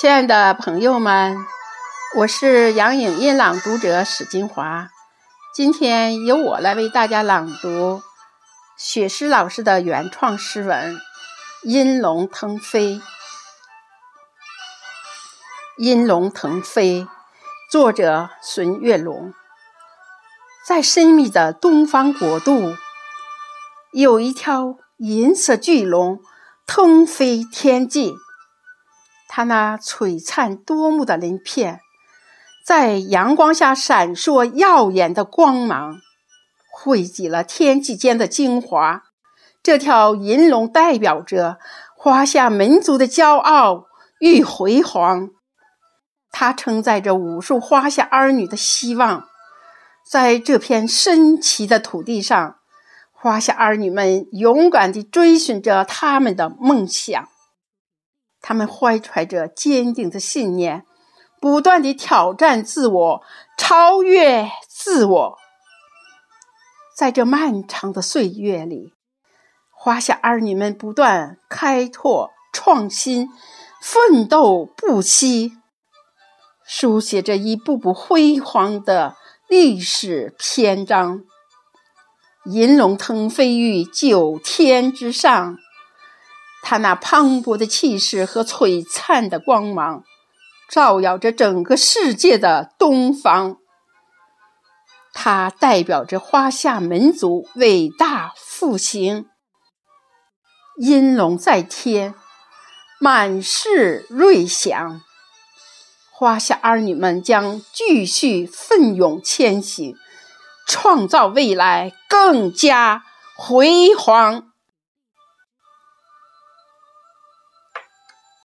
亲爱的朋友们，我是杨颖音朗读者史金华。今天由我来为大家朗读雪诗老师的原创诗文《阴龙腾飞》。阴龙腾飞，作者孙月龙。在神秘的东方国度，有一条银色巨龙腾飞天际。它那璀璨夺目的鳞片，在阳光下闪烁耀眼的光芒，汇集了天际间的精华。这条银龙代表着华夏民族的骄傲与辉煌，它承载着无数华夏儿女的希望。在这片神奇的土地上，华夏儿女们勇敢地追寻着他们的梦想。他们怀揣着坚定的信念，不断地挑战自我，超越自我。在这漫长的岁月里，华夏儿女们不断开拓、创新、奋斗不息，书写着一步步辉煌的历史篇章。银龙腾飞于九天之上。他那磅礴的气势和璀璨的光芒，照耀着整个世界的东方。它代表着华夏民族伟大复兴。音龙在天，满是瑞祥。华夏儿女们将继续奋勇前行，创造未来更加辉煌。